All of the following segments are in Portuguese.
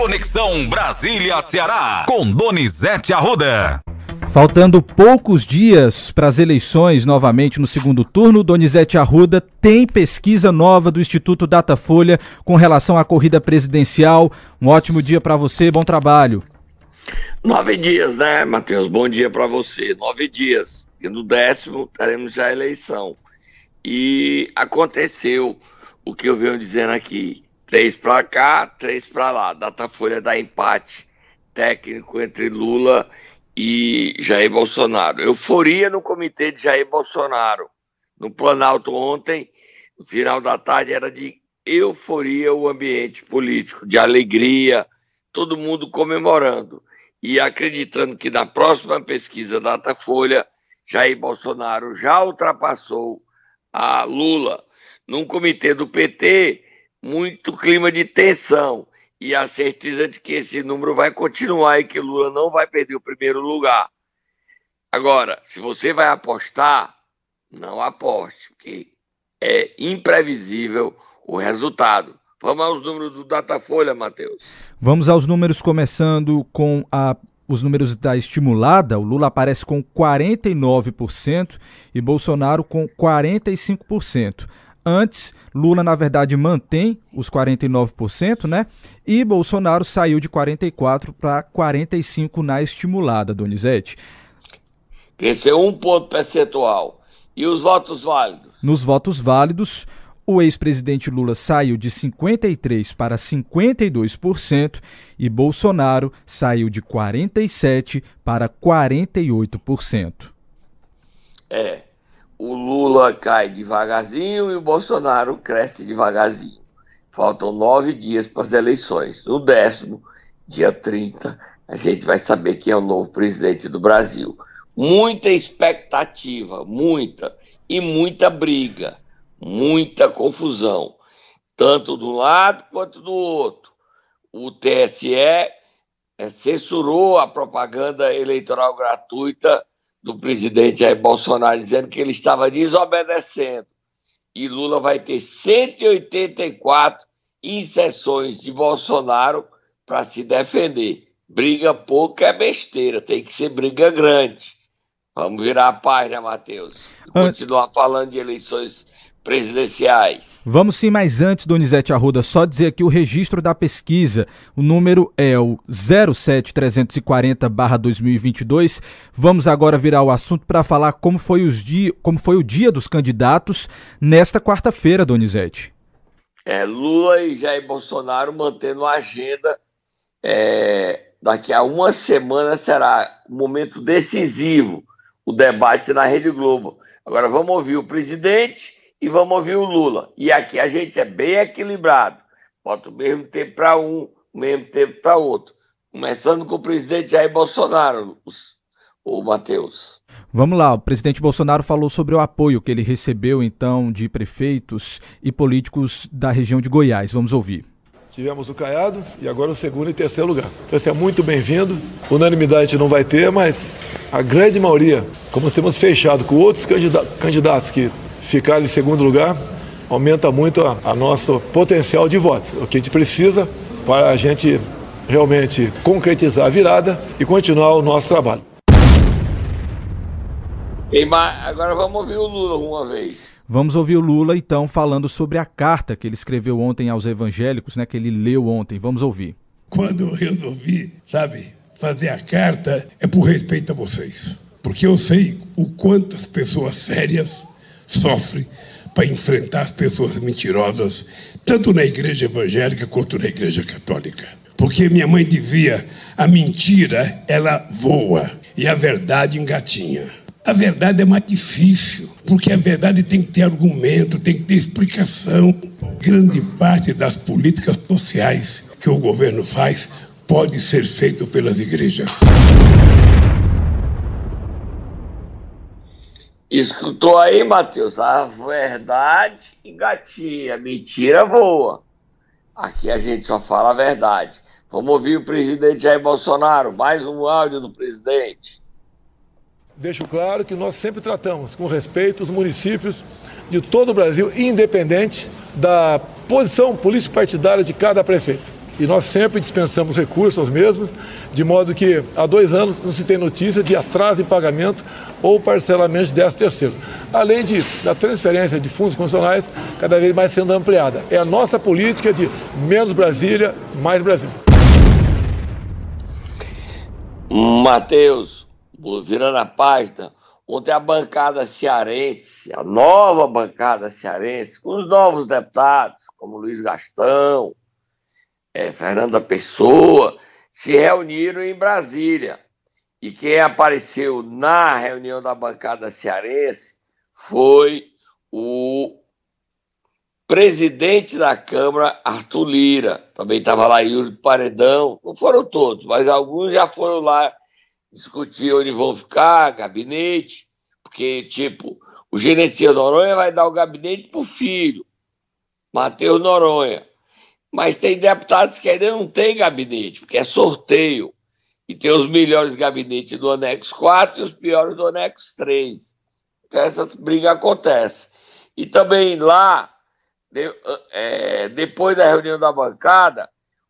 Conexão Brasília-Ceará, com Donizete Arruda. Faltando poucos dias para as eleições novamente no segundo turno, Donizete Arruda tem pesquisa nova do Instituto Datafolha com relação à corrida presidencial. Um ótimo dia para você, bom trabalho. Nove dias, né, Matheus? Bom dia para você. Nove dias. E no décimo teremos já a eleição. E aconteceu o que eu venho dizendo aqui. Três para cá, três para lá. Datafolha dá empate técnico entre Lula e Jair Bolsonaro. Euforia no comitê de Jair Bolsonaro. No Planalto ontem, no final da tarde, era de euforia o ambiente político, de alegria, todo mundo comemorando e acreditando que na próxima pesquisa Datafolha, Jair Bolsonaro já ultrapassou a Lula. Num comitê do PT, muito clima de tensão e a certeza de que esse número vai continuar e que Lula não vai perder o primeiro lugar. Agora, se você vai apostar, não aposte, porque é imprevisível o resultado. Vamos aos números do Datafolha, Matheus. Vamos aos números, começando com a, os números da estimulada. O Lula aparece com 49% e Bolsonaro com 45%. Antes, Lula, na verdade, mantém os 49%, né? E Bolsonaro saiu de 44% para 45% na estimulada, Donizete. Cresceu um ponto percentual. E os votos válidos? Nos votos válidos, o ex-presidente Lula saiu de 53% para 52% e Bolsonaro saiu de 47% para 48%. É o Lula cai devagarzinho e o Bolsonaro cresce devagarzinho. Faltam nove dias para as eleições. No décimo, dia 30, a gente vai saber quem é o novo presidente do Brasil. Muita expectativa, muita, e muita briga, muita confusão, tanto do lado quanto do outro. O TSE censurou a propaganda eleitoral gratuita do presidente Jair Bolsonaro dizendo que ele estava desobedecendo. E Lula vai ter 184 inserções de Bolsonaro para se defender. Briga pouca é besteira, tem que ser briga grande. Vamos virar a página, Matheus. Continuar falando de eleições presidenciais. Vamos sim, mas antes, Donizete Arruda, só dizer aqui o registro da pesquisa. O número é o 07340-2022. Vamos agora virar o assunto para falar como foi, os dia, como foi o dia dos candidatos nesta quarta-feira, Donizete. É, Lula e Jair Bolsonaro mantendo a agenda. É, daqui a uma semana será um momento decisivo o debate na Rede Globo. Agora vamos ouvir o presidente e vamos ouvir o Lula. E aqui a gente é bem equilibrado. Bota o mesmo tempo para um, o mesmo tempo para outro. Começando com o presidente Jair Bolsonaro, o Matheus. Vamos lá, o presidente Bolsonaro falou sobre o apoio que ele recebeu, então, de prefeitos e políticos da região de Goiás. Vamos ouvir. Tivemos o Caiado e agora o segundo e terceiro lugar. Então, esse é muito bem-vindo. Unanimidade a gente não vai ter, mas a grande maioria, como temos fechado com outros candidatos que ficar em segundo lugar aumenta muito a, a nosso potencial de votos. O que a gente precisa para a gente realmente concretizar a virada e continuar o nosso trabalho. agora vamos ouvir o Lula uma vez. Vamos ouvir o Lula, então, falando sobre a carta que ele escreveu ontem aos evangélicos, né? Que ele leu ontem. Vamos ouvir. Quando eu resolvi, sabe, fazer a carta, é por respeito a vocês. Porque eu sei o quanto as pessoas sérias sofre para enfrentar as pessoas mentirosas, tanto na igreja evangélica quanto na igreja católica. Porque minha mãe dizia: a mentira ela voa e a verdade engatinha. A verdade é mais difícil, porque a verdade tem que ter argumento, tem que ter explicação. Grande parte das políticas sociais que o governo faz pode ser feito pelas igrejas. Escutou aí, Matheus? A verdade engatinha, mentira voa. Aqui a gente só fala a verdade. Vamos ouvir o presidente Jair Bolsonaro. Mais um áudio do presidente. Deixo claro que nós sempre tratamos com respeito os municípios de todo o Brasil, independente da posição político-partidária de cada prefeito. E nós sempre dispensamos recursos aos mesmos, de modo que há dois anos não se tem notícia de atraso em pagamento ou parcelamento de 10 terceiro. Além de, da transferência de fundos constitucionais cada vez mais sendo ampliada. É a nossa política de menos Brasília, mais Brasil. Matheus, virando a página, ontem a bancada cearense, a nova bancada cearense, com os novos deputados, como Luiz Gastão, é, Fernanda Pessoa, se reuniram em Brasília. E quem apareceu na reunião da bancada cearense foi o presidente da Câmara, Arthur Lira. Também estava lá Yuri Paredão. Não foram todos, mas alguns já foram lá discutir onde vão ficar, gabinete, porque, tipo, o gerenciador Noronha vai dar o gabinete para o filho, Matheus Noronha. Mas tem deputados que ainda não têm gabinete, porque é sorteio. E tem os melhores gabinetes do anexo 4 e os piores do anexo 3. Então essa briga acontece. E também lá, de, é, depois da reunião da bancada,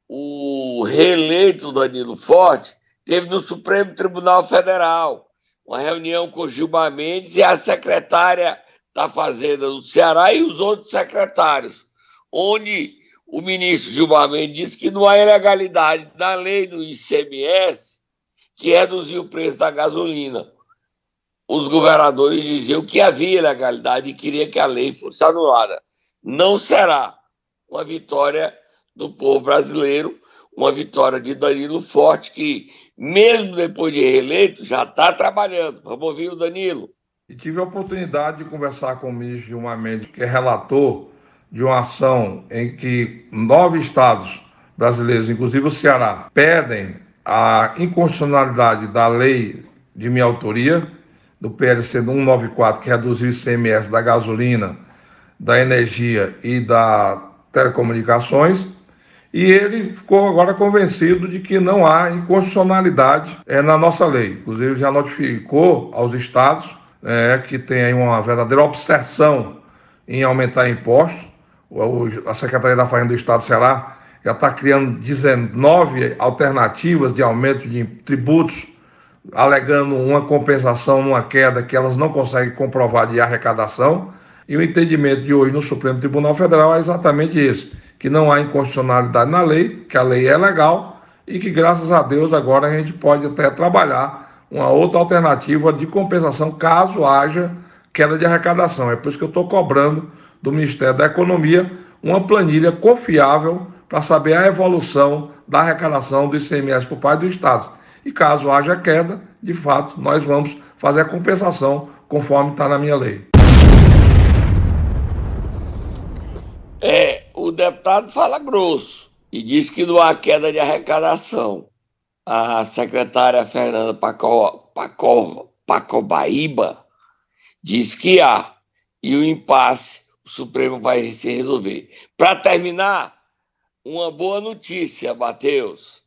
o reeleito Danilo Forte teve no Supremo Tribunal Federal uma reunião com Gilmar Mendes e a secretária da Fazenda do Ceará e os outros secretários, onde o ministro Gilmar Mendes disse que não há ilegalidade na lei do ICMS que reduziu o preço da gasolina. Os governadores diziam que havia ilegalidade e queria que a lei fosse anulada. Não será uma vitória do povo brasileiro, uma vitória de Danilo Forte, que, mesmo depois de reeleito, já está trabalhando. Vamos ouvir o Danilo. E tive a oportunidade de conversar com o ministro Gilmar Mendes, que é relator de uma ação em que nove estados brasileiros, inclusive o Ceará, pedem a inconstitucionalidade da lei de minha autoria, do PLC 194, que reduziu o ICMS da gasolina, da energia e da telecomunicações, e ele ficou agora convencido de que não há inconstitucionalidade é, na nossa lei. Inclusive, já notificou aos estados é, que tem uma verdadeira obsessão em aumentar impostos, a Secretaria da Fazenda do Estado do Ceará já está criando 19 alternativas de aumento de tributos, alegando uma compensação numa queda que elas não conseguem comprovar de arrecadação. E o entendimento de hoje no Supremo Tribunal Federal é exatamente esse: que não há inconstitucionalidade na lei, que a lei é legal e que, graças a Deus, agora a gente pode até trabalhar uma outra alternativa de compensação caso haja queda de arrecadação. É por isso que eu estou cobrando do Ministério da Economia uma planilha confiável para saber a evolução da arrecadação do ICMS por parte do Estado. E caso haja queda, de fato, nós vamos fazer a compensação conforme está na minha lei. É, o deputado fala grosso e diz que não há queda de arrecadação. A secretária Fernanda Paco, Paco, Pacobaíba diz que há. E o impasse Supremo vai se resolver. Para terminar, uma boa notícia, Matheus.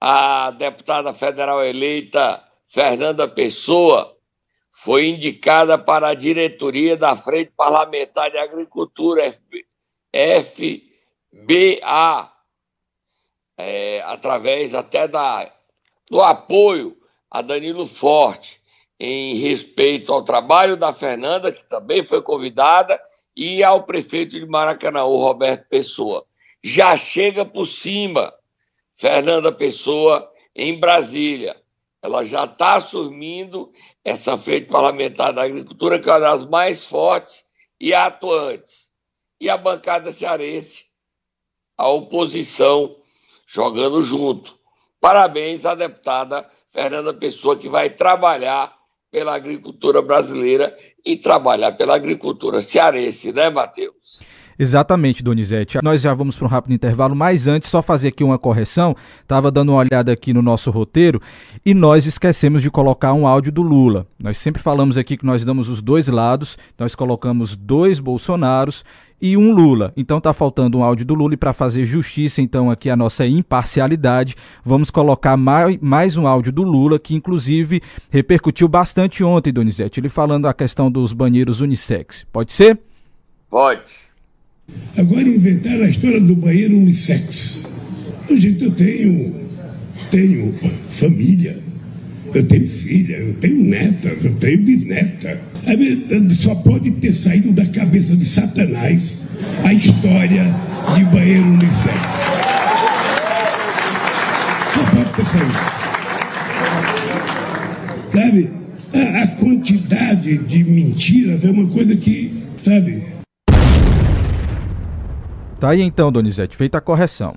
A deputada federal eleita Fernanda Pessoa foi indicada para a diretoria da Frente Parlamentar de Agricultura, FBA, é, através até da, do apoio a Danilo Forte, em respeito ao trabalho da Fernanda, que também foi convidada, e ao prefeito de Maracanã, Roberto Pessoa. Já chega por cima, Fernanda Pessoa, em Brasília. Ela já está assumindo essa frente parlamentar da agricultura, que é uma das mais fortes e atuantes. E a bancada cearense, a oposição, jogando junto. Parabéns à deputada Fernanda Pessoa, que vai trabalhar pela agricultura brasileira e trabalhar pela agricultura cearense, né, Matheus? Exatamente, Donizete. Nós já vamos para um rápido intervalo, mas antes, só fazer aqui uma correção. Estava dando uma olhada aqui no nosso roteiro e nós esquecemos de colocar um áudio do Lula. Nós sempre falamos aqui que nós damos os dois lados, nós colocamos dois Bolsonaros e um Lula. Então tá faltando um áudio do Lula e para fazer justiça então aqui a nossa imparcialidade, vamos colocar mais, mais um áudio do Lula que inclusive repercutiu bastante ontem, Donizete, ele falando a questão dos banheiros unissex. Pode ser? Pode. Agora inventaram a história do banheiro unissex. Gente, eu tenho, tenho família, eu tenho filha, eu tenho neta, eu tenho bisneta. Só pode ter saído da cabeça de Satanás a história de banheiro unissex. Só pode ter saído. Sabe? A, a quantidade de mentiras é uma coisa que, sabe? Tá aí então, Donizete, feita a correção.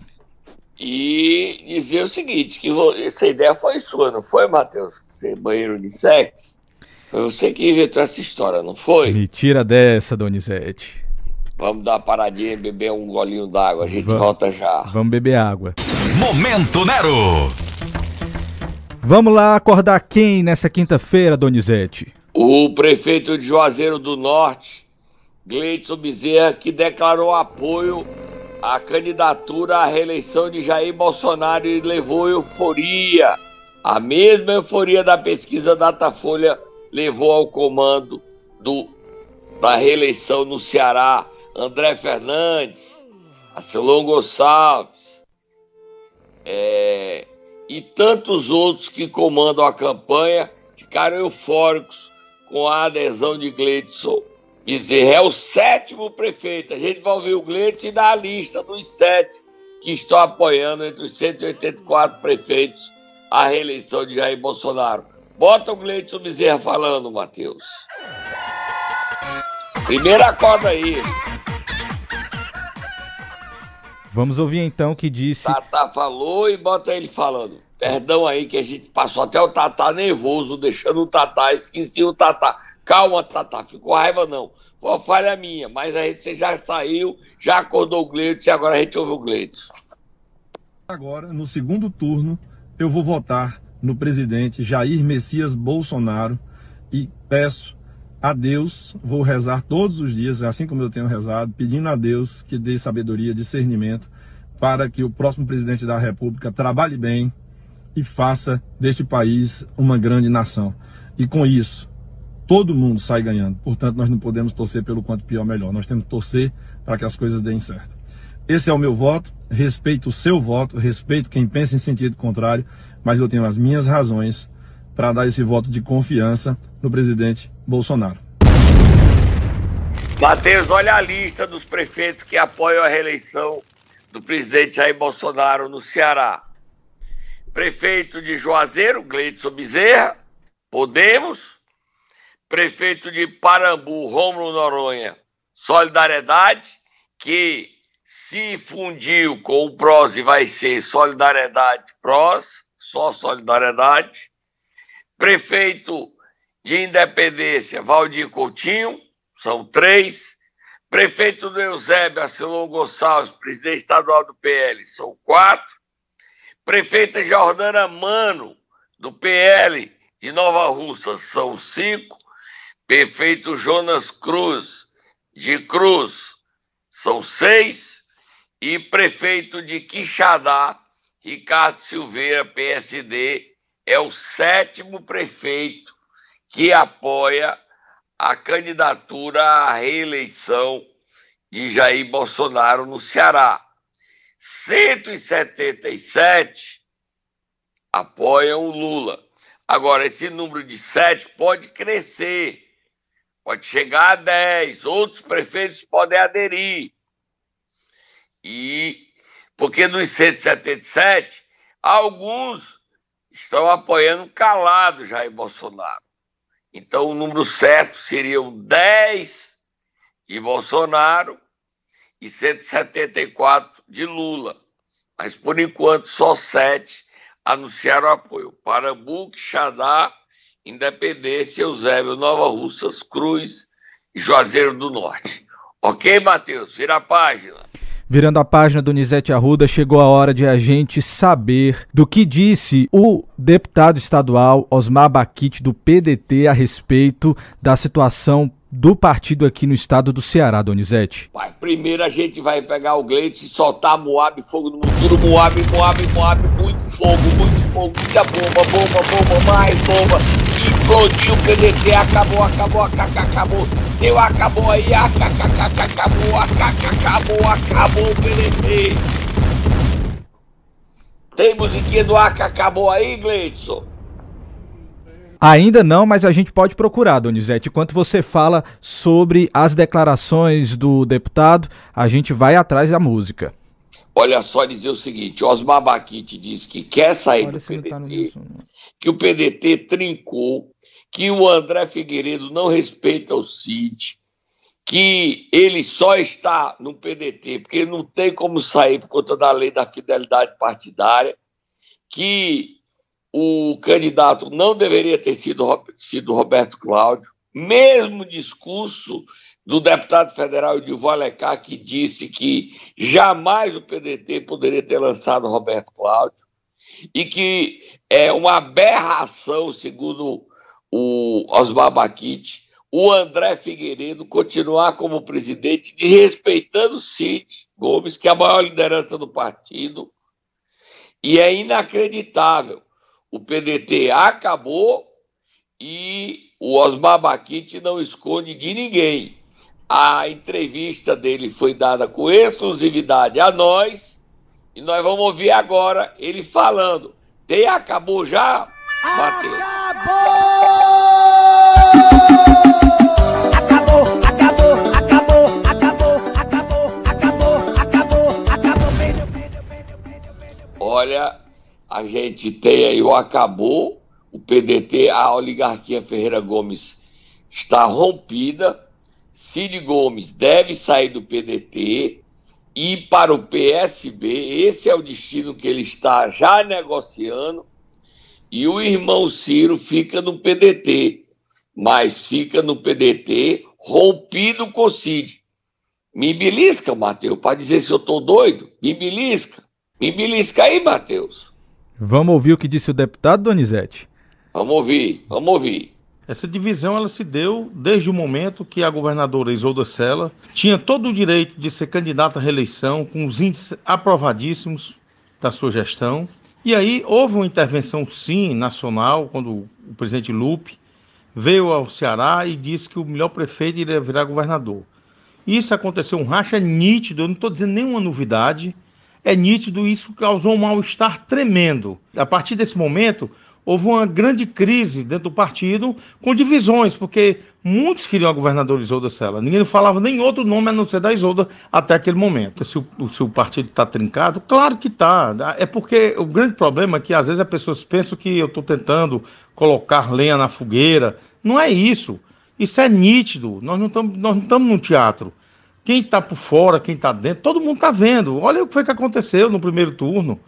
E dizer o seguinte, que essa ideia foi sua, não foi, Matheus? Ser banheiro unissex? Foi você que inventou essa história, não foi? Me tira dessa, Donizete. Vamos dar uma paradinha e beber um golinho d'água. A gente volta já. Vamos beber água. Momento Nero! Vamos lá acordar quem nessa quinta-feira, Donizete? O prefeito de Juazeiro do Norte, Gleidson Bezerra, que declarou apoio à candidatura à reeleição de Jair Bolsonaro levou euforia. A mesma euforia da pesquisa Datafolha levou ao comando do, da reeleição no Ceará André Fernandes, Acelon Gonçalves, é, e tantos outros que comandam a campanha ficaram eufóricos com a adesão de Gleidson Bezerra. É o sétimo prefeito. A gente vai ouvir o Gleidson e dar a lista dos sete que estão apoiando entre os 184 prefeitos a reeleição de Jair Bolsonaro. Bota o Gleidson Bezerra falando, Matheus. Primeira corda aí. Vamos ouvir então o que disse. Tata falou e bota ele falando. Perdão aí que a gente passou até o Tata nervoso, deixando o Tata, esqueci o Tata. Calma, Tata, ficou raiva não. Foi uma falha minha, mas aí você já saiu, já acordou o Gleitos e agora a gente ouve o Gleitos. Agora, no segundo turno, eu vou votar no presidente Jair Messias Bolsonaro e peço a Deus, vou rezar todos os dias, assim como eu tenho rezado, pedindo a Deus que dê sabedoria, discernimento, para que o próximo presidente da República trabalhe bem e faça deste país uma grande nação. E com isso, todo mundo sai ganhando. Portanto, nós não podemos torcer pelo quanto pior melhor. Nós temos que torcer para que as coisas deem certo. Esse é o meu voto, respeito o seu voto, respeito quem pensa em sentido contrário, mas eu tenho as minhas razões para dar esse voto de confiança no presidente Bolsonaro. Matheus, olha a lista dos prefeitos que apoiam a reeleição do presidente Jair Bolsonaro no Ceará. Prefeito de Juazeiro, Gleidson Bezerra, Podemos. Prefeito de Parambu, Rômulo Noronha, Solidariedade, que se fundiu com o PROS e vai ser Solidariedade PROS, só Solidariedade. Prefeito de Independência, Valdir Coutinho, são três. Prefeito do Eusébio, Acelon Gonçalves, presidente estadual do PL, são quatro. Prefeita Jordana Mano, do PL de Nova Russa, são cinco. Prefeito Jonas Cruz, de Cruz, são seis. E prefeito de Quixadá, Ricardo Silveira, PSD, é o sétimo prefeito que apoia a candidatura à reeleição de Jair Bolsonaro no Ceará. 177 apoiam o Lula. Agora, esse número de 7 pode crescer, pode chegar a 10, outros prefeitos podem aderir. E porque dos 177, alguns estão apoiando calado Jair Bolsonaro. Então, o número certo seriam 10 de Bolsonaro e 174 de Lula. Mas, por enquanto, só 7 anunciaram apoio. Parambu, Xadá, Independência, Eusébio, Nova Russas, Cruz e Juazeiro do Norte. Ok, Matheus? Vira a página. Virando a página do Nizete Arruda, chegou a hora de a gente saber do que disse o deputado estadual Osmar Baquite do PDT a respeito da situação do partido aqui no estado do Ceará, Donizete? Pai, primeiro a gente vai pegar o Gleitz e soltar Moab, fogo no futuro, Moab, Moab, Moab, muito fogo, muito fogo, muita bomba, bomba, bomba, mais bomba. Explodiu o PDT, acabou, acabou, acabou, acabou. Deu, acabou aí, acabou, acabou, acabou, acabou o PDT. Tem musiquinha do Arca acabou aí, Gleidson? Ainda não, mas a gente pode procurar, Donizete. Enquanto você fala sobre as declarações do deputado, a gente vai atrás da música. Olha só dizer o seguinte: Osmar Baquite diz que quer sair Olha do PDT, tá que o PDT trincou, que o André Figueiredo não respeita o CID, que ele só está no PDT porque ele não tem como sair por conta da lei da fidelidade partidária, que o candidato não deveria ter sido, sido Roberto Cláudio, mesmo discurso do deputado federal Edilvio Alecar, que disse que jamais o PDT poderia ter lançado Roberto Cláudio, e que é uma aberração, segundo o Osmar Baquite, o André Figueiredo continuar como presidente, desrespeitando o Cid Gomes, que é a maior liderança do partido, e é inacreditável o PDT acabou e o Osmar Baquite não esconde de ninguém. A entrevista dele foi dada com exclusividade a nós e nós vamos ouvir agora ele falando. Tem acabou já? Acabou! Olha, a gente tem aí o acabou, o PDT, a oligarquia Ferreira Gomes está rompida, Cid Gomes deve sair do PDT e para o PSB, esse é o destino que ele está já negociando, e o irmão Ciro fica no PDT, mas fica no PDT rompido com o Cid. Me belisca, Matheus, para dizer se eu estou doido. Me belisca. Me belisca aí, Matheus. Vamos ouvir o que disse o deputado Donizete? Vamos ouvir, vamos ouvir. Essa divisão ela se deu desde o momento que a governadora Isolda Sela tinha todo o direito de ser candidata à reeleição, com os índices aprovadíssimos da sua gestão. E aí houve uma intervenção, sim, nacional, quando o presidente Lupe veio ao Ceará e disse que o melhor prefeito iria virar governador. Isso aconteceu um racha nítido, eu não estou dizendo nenhuma novidade, é nítido, isso causou um mal-estar tremendo. A partir desse momento, houve uma grande crise dentro do partido, com divisões, porque muitos queriam a governadora Isolda Sela. Ninguém falava nem outro nome a não ser da Isolda até aquele momento. Se o, se o partido está trincado, claro que está. É porque o grande problema é que às vezes as pessoas pensam que eu estou tentando colocar lenha na fogueira. Não é isso. Isso é nítido. Nós não estamos num teatro. Quem está por fora, quem está dentro, todo mundo está vendo. Olha o que foi que aconteceu no primeiro turno.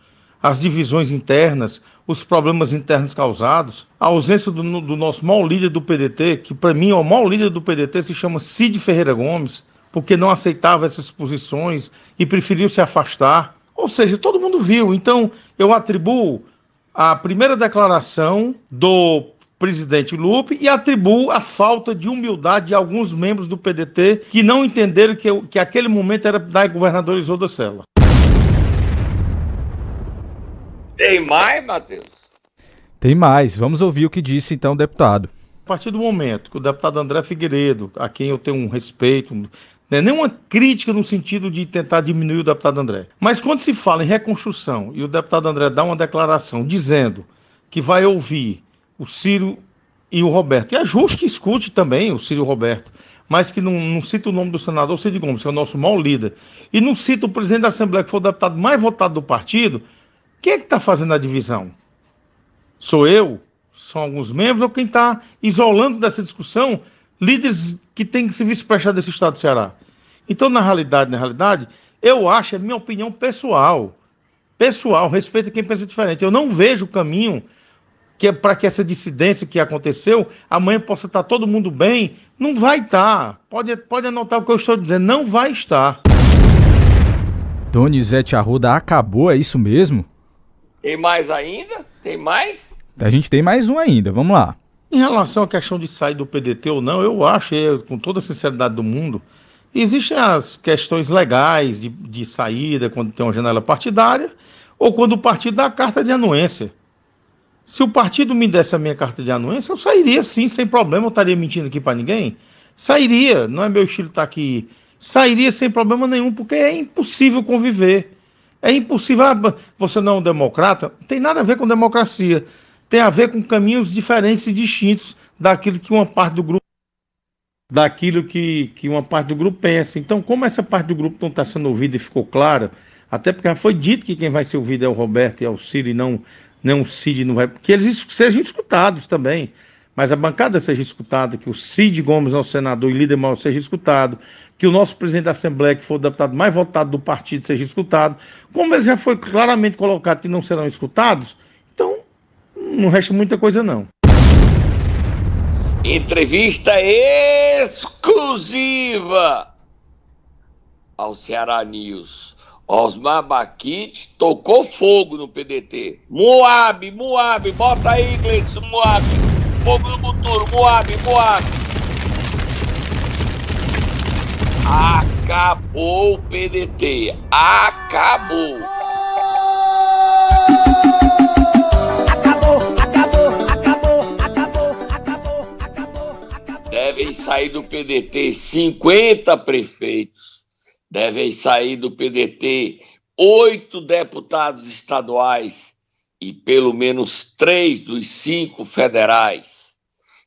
As divisões internas, os problemas internos causados, a ausência do, do nosso maior líder do PDT, que para mim é o maior líder do PDT, se chama Cid Ferreira Gomes, porque não aceitava essas posições e preferiu se afastar. Ou seja, todo mundo viu. Então, eu atribuo a primeira declaração do presidente Lupe e atribuo a falta de humildade de alguns membros do PDT que não entenderam que, que aquele momento era da governadora Isolda Sela. Tem mais, Matheus? Tem mais. Vamos ouvir o que disse então o deputado. A partir do momento que o deputado André Figueiredo, a quem eu tenho um respeito, né, nenhuma crítica no sentido de tentar diminuir o deputado André, mas quando se fala em reconstrução e o deputado André dá uma declaração dizendo que vai ouvir o Ciro e o Roberto. E é justo que escute também o Ciro e o Roberto, mas que não, não cita o nome do senador Cid Gomes, que é o nosso maior líder, e não cita o presidente da Assembleia, que foi o deputado mais votado do partido, quem é que está fazendo a divisão? Sou eu? São alguns membros ou quem está isolando dessa discussão líderes que têm que se vice-prestar desse estado do Ceará? Então, na realidade, na realidade, eu acho, é minha opinião pessoal, pessoal, respeito a quem pensa diferente. Eu não vejo o caminho que é para que essa dissidência que aconteceu, amanhã possa estar todo mundo bem, não vai estar. Pode, pode anotar o que eu estou dizendo, não vai estar. Donizete Arruda acabou, é isso mesmo? Tem mais ainda? Tem mais? A gente tem mais um ainda, vamos lá. Em relação à questão de sair do PDT ou não, eu acho, eu, com toda a sinceridade do mundo, existem as questões legais de, de saída quando tem uma janela partidária ou quando o partido dá a carta de anuência. Se o partido me desse a minha carta de anuência, eu sairia sim, sem problema. Eu estaria mentindo aqui para ninguém? Sairia, não é meu estilo estar tá aqui. Sairia sem problema nenhum, porque é impossível conviver. É impossível. Ah, você não é um democrata? Não tem nada a ver com democracia. Tem a ver com caminhos diferentes e distintos daquilo que uma parte do grupo daquilo que, que uma parte do grupo pensa. Então, como essa parte do grupo não está sendo ouvida e ficou clara, até porque foi dito que quem vai ser ouvido é o Roberto e é o Ciro e não, não o Cid não vai. Que eles sejam escutados também. Mas a bancada seja escutada, que o Cid Gomes, nosso senador e líder maior, seja escutado, que o nosso presidente da Assembleia, que foi o deputado mais votado do partido, seja escutado. Como ele já foi claramente colocado que não serão escutados, então não resta muita coisa não. Entrevista exclusiva ao Ceará News. Osmar Baquite tocou fogo no PDT. Moab, Moab, bota aí, Gleison, Moab. Fogo no motor, Moab, Moab. Acabou o PDT. Acabou. Acabou, acabou, acabou, acabou, acabou, acabou, acabou. Devem sair do PDT 50 prefeitos. Devem sair do PDT oito deputados estaduais e pelo menos três dos cinco federais.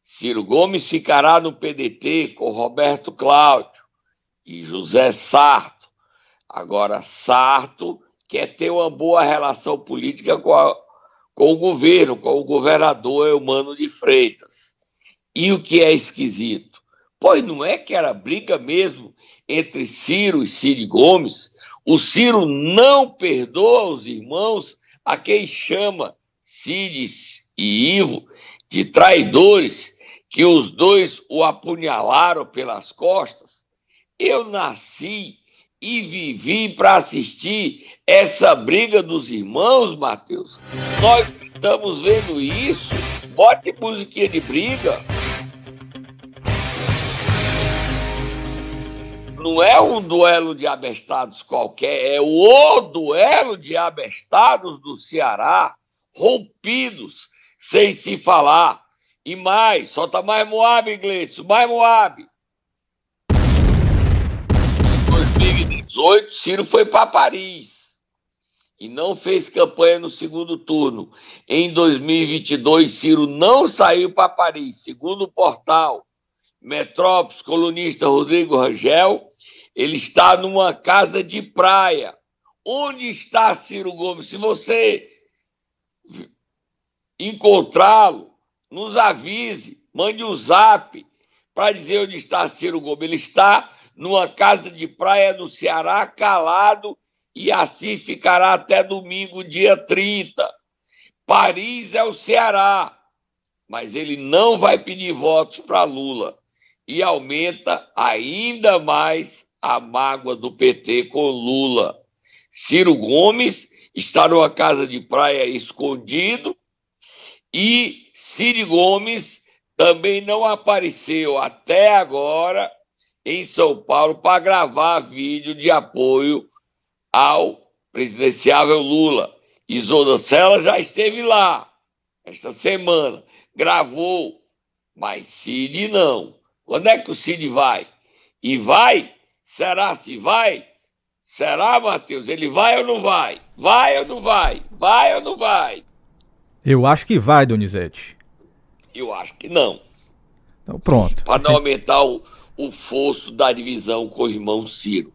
Ciro Gomes ficará no PDT com Roberto Cláudio e José Sarto. Agora, Sarto quer ter uma boa relação política com, a- com o governo, com o governador Eumano de Freitas. E o que é esquisito? Pois não é que era briga mesmo entre Ciro e Cid Gomes? O Ciro não perdoa os irmãos a quem chama Cid e Ivo de traidores, que os dois o apunhalaram pelas costas. Eu nasci e vivi para assistir essa briga dos irmãos, Matheus. Nós estamos vendo isso. Bote musiquinha de briga. Não é um duelo de abestados qualquer, é o duelo de abestados do Ceará, rompidos, sem se falar. E mais, solta mais Moab, Gleitson, mais Moab. Em 2018, Ciro foi para Paris e não fez campanha no segundo turno. Em 2022, Ciro não saiu para Paris, segundo o portal Metrópolis, colunista Rodrigo Rangel, ele está numa casa de praia. Onde está Ciro Gomes? Se você encontrá-lo, nos avise, mande um zap para dizer onde está Ciro Gomes. Ele está numa casa de praia no Ceará, calado, e assim ficará até domingo, dia 30. Paris é o Ceará, mas ele não vai pedir votos para Lula. E aumenta ainda mais a mágoa do PT com Lula. Ciro Gomes está numa casa de praia escondido e Ciro Gomes também não apareceu até agora em São Paulo para gravar vídeo de apoio ao presidenciável Lula. Isolda Sela já esteve lá esta semana, gravou, mas Cid não. Quando é que o Cid vai? E vai? Será se vai? Será, Matheus? Ele vai ou não vai? Vai ou não vai? Vai ou não vai? Eu acho que vai, Donizete. Eu acho que não. Então pronto. Para não aumentar o, o fosso da divisão com o irmão Ciro.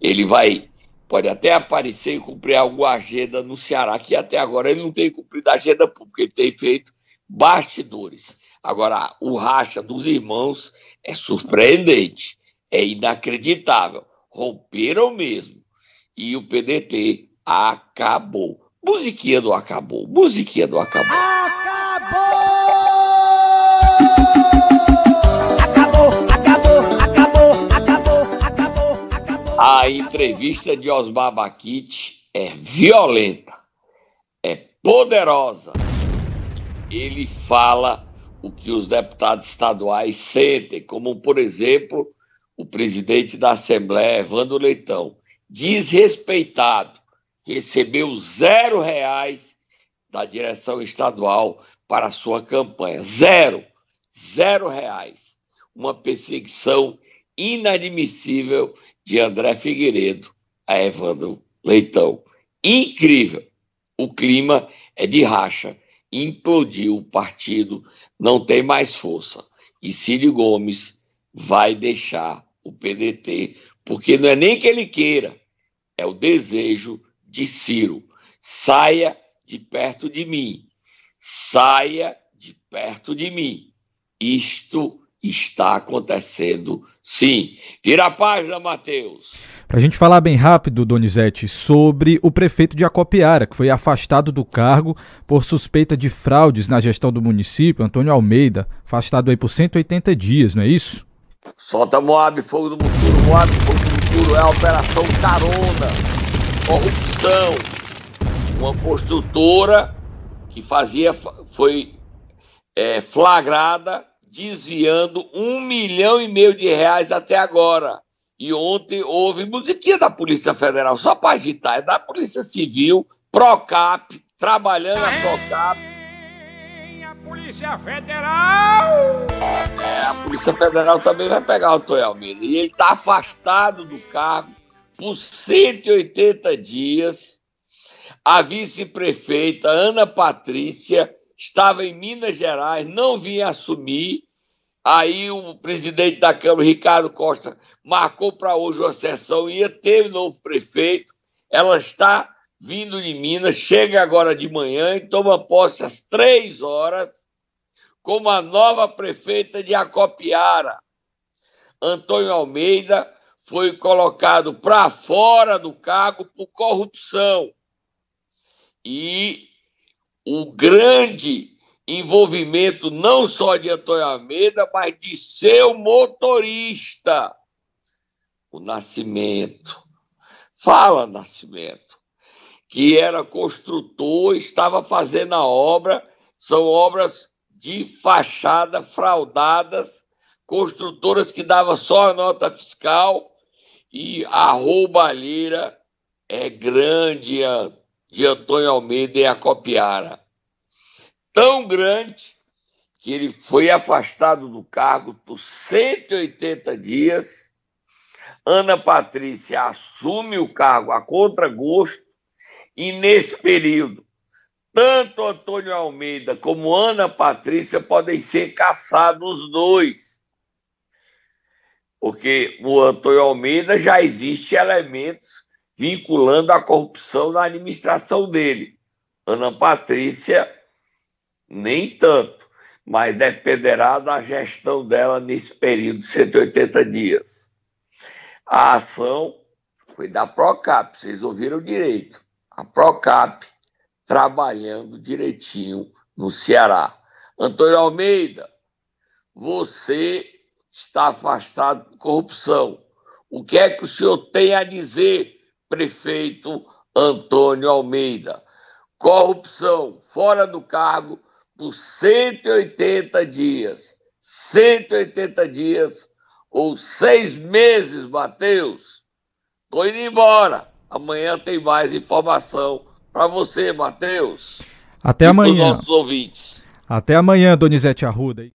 Ele vai, pode até aparecer e cumprir alguma agenda no Ceará, que até agora ele não tem cumprido a agenda pública, ele tem feito bastidores. Agora, o racha dos irmãos é surpreendente, é inacreditável. Romperam mesmo. E o PDT acabou. Musiquinha do acabou. Musiquinha do acabou. Acabou, acabou, acabou, acabou, acabou, acabou. A entrevista de Osmar Baquite é violenta, é poderosa. Ele fala o que os deputados estaduais sentem, como, por exemplo, o presidente da Assembleia, Evandro Leitão, desrespeitado, recebeu zero reais da direção estadual para a sua campanha. Zero. Zero reais. Uma perseguição inadmissível de André Figueiredo a Evandro Leitão. incrível. O clima é de racha. Implodiu o partido, não tem mais força. E Ciro Gomes vai deixar o PDT, porque não é nem que ele queira, é o desejo de Ciro. Saia de perto de mim. Saia de perto de mim. Isto está acontecendo sim. Vira a página, Matheus. Para a gente falar bem rápido, Donizete, sobre o prefeito de Acopiara, que foi afastado do cargo por suspeita de fraudes na gestão do município, Antônio Almeida, afastado aí por 180 dias, não é isso? Solta Moab, fogo do Muturo. Moab, fogo do Muturo é a operação Carona. Corrupção. Uma construtora que fazia, foi é, flagrada desviando um milhão e meio de reais até agora. E ontem houve musiquinha da Polícia Federal, só para agitar, é da Polícia Civil, Procap, trabalhando a Procap. Polícia Federal! É, a Polícia Federal também vai pegar o Toy Almeida. E ele está afastado do cargo por 180 dias. A vice-prefeita Ana Patrícia estava em Minas Gerais, não vinha assumir. Aí o presidente da Câmara, Ricardo Costa, marcou para hoje uma sessão, ia ter novo prefeito. Ela está vindo de Minas, chega agora de manhã e toma posse às três horas como a nova prefeita de Acopiara. Antônio Almeida foi colocado para fora do cargo por corrupção. E o grande envolvimento não só de Antônio Almeida, mas de seu motorista, o Nascimento. Fala, Nascimento, que era construtor, estava fazendo a obra, são obras de fachada fraudadas, construtoras que davam só a nota fiscal e a roubalheira é grande, de Antônio Almeida e Acopiara. Tão grande que ele foi afastado do cargo por 180 dias. Ana Patrícia assume o cargo a contragosto e nesse período tanto Antônio Almeida como Ana Patrícia podem ser caçados os dois. Porque o Antônio Almeida já existe elementos vinculando a corrupção na administração dele. Ana Patrícia, nem tanto, mas dependerá da gestão dela nesse período de 180 dias. A ação foi da Procap, vocês ouviram direito. A Procap trabalhando direitinho no Ceará. Antônio Almeida, você está afastado de corrupção. O que é que o senhor tem a dizer prefeito Antônio Almeida. Corrupção fora do cargo por 180 dias. 180 dias ou seis meses, Matheus. Tô indo embora. Amanhã tem mais informação para você, Matheus. Até e amanhã. nossos ouvintes. Até amanhã, Donizete Arruda.